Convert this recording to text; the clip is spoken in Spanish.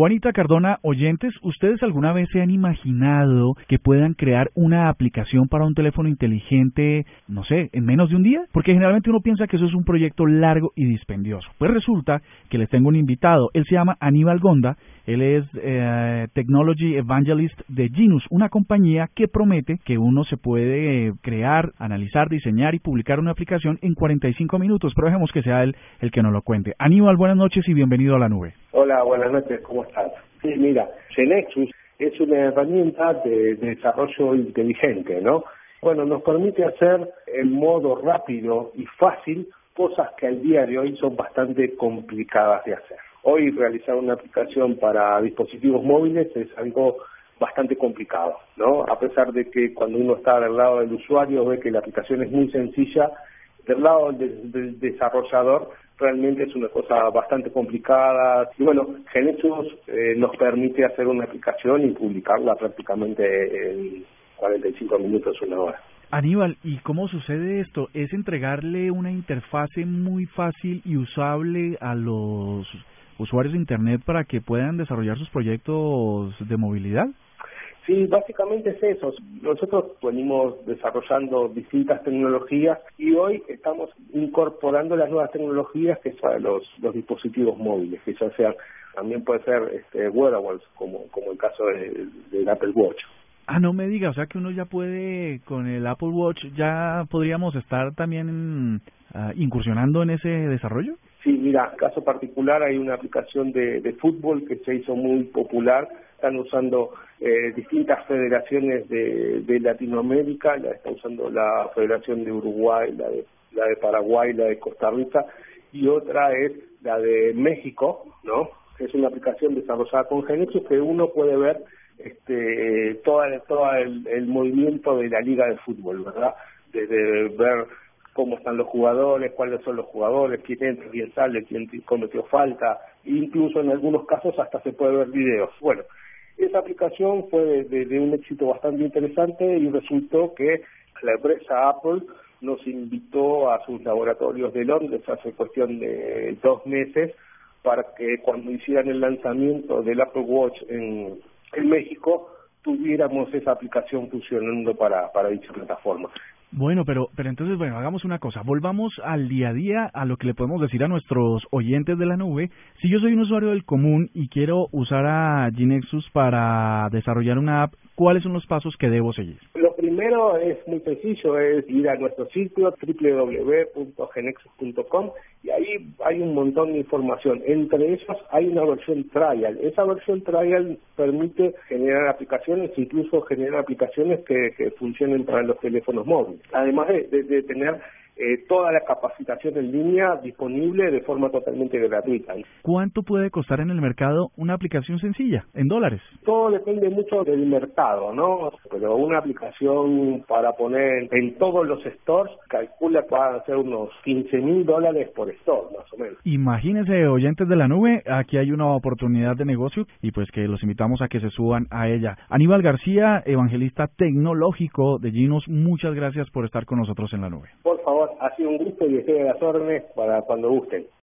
Juanita Cardona, oyentes, ¿ustedes alguna vez se han imaginado que puedan crear una aplicación para un teléfono inteligente, no sé, en menos de un día? Porque generalmente uno piensa que eso es un proyecto largo y dispendioso. Pues resulta que les tengo un invitado. Él se llama Aníbal Gonda. Él es eh, Technology Evangelist de Genus, una compañía que promete que uno se puede crear, analizar, diseñar y publicar una aplicación en 45 minutos. Pero dejemos que sea él el que nos lo cuente. Aníbal, buenas noches y bienvenido a la nube. Hola, buenas noches, ¿cómo estás? Sí, mira, Genexus es una herramienta de, desarrollo inteligente, ¿no? Bueno, nos permite hacer en modo rápido y fácil cosas que al día de hoy son bastante complicadas de hacer. Hoy realizar una aplicación para dispositivos móviles es algo bastante complicado, ¿no? A pesar de que cuando uno está del lado del usuario ve que la aplicación es muy sencilla, del lado del desarrollador realmente es una cosa bastante complicada. Y bueno, Genesis eh, nos permite hacer una aplicación y publicarla prácticamente en 45 minutos, una hora. Aníbal, ¿y cómo sucede esto? ¿Es entregarle una interfase muy fácil y usable a los usuarios de Internet para que puedan desarrollar sus proyectos de movilidad? Sí, básicamente es eso. Nosotros venimos desarrollando distintas tecnologías y hoy estamos incorporando las nuevas tecnologías que son los, dispositivos móviles, que ya sean, también puede ser este, wearables, como, como el caso del Apple Watch. Ah, no me diga, o sea que uno ya puede, con el Apple Watch, ya podríamos estar también ah, incursionando en ese desarrollo. Sí, mira, caso particular hay una aplicación de, de fútbol que se hizo muy popular están usando eh, distintas federaciones de, de, Latinoamérica, la está usando la Federación de Uruguay, la de, la de Paraguay, la de Costa Rica, y otra es la de México, ¿no? Es una aplicación desarrollada con Genexus que uno puede ver este todo el, el movimiento de la liga de fútbol, ¿verdad? Desde ver cómo están los jugadores, cuáles son los jugadores, quién entra, quién sale, quién cometió falta, incluso en algunos casos hasta se puede ver videos. Bueno, esa aplicación fue de, un éxito bastante interesante y resultó que la empresa Apple nos invitó a sus laboratorios de Londres hace cuestión de dos meses para que cuando hicieran el lanzamiento del Apple Watch en, México tuviéramos esa aplicación funcionando para dicha plataforma. Bueno, pero, pero entonces, bueno, hagamos una cosa, volvamos al día a día, a lo que le podemos decir a nuestros oyentes de la nube. Si yo soy un usuario del común y quiero usar a Gnexus para desarrollar una app, ¿cuáles son los pasos que debo seguir? Lo primero es muy sencillo, es ir a nuestro sitio www.genexus.com y ahí hay un montón de información. Entre ellas hay una versión trial. Esa versión trial permite generar aplicaciones, incluso generar aplicaciones que funcionen para los teléfonos móviles. Además de, de tener eh, toda la capacitación en línea disponible de forma totalmente gratuita. ¿Cuánto puede costar en el mercado una aplicación sencilla, en dólares? Todo depende mucho del mercado, ¿no? Pero una aplicación para poner en todos los stores, calcula que va a ser unos 15 mil dólares por store, más o menos. Imagínense, oyentes de la nube, aquí hay una oportunidad de negocio y pues que los invitamos a que se suban a ella. Aníbal García, evangelista tecnológico de Ginos, muchas gracias por estar con nosotros en la nube. Por favor, ha sido un gusto y estoy a las órdenes para cuando gusten.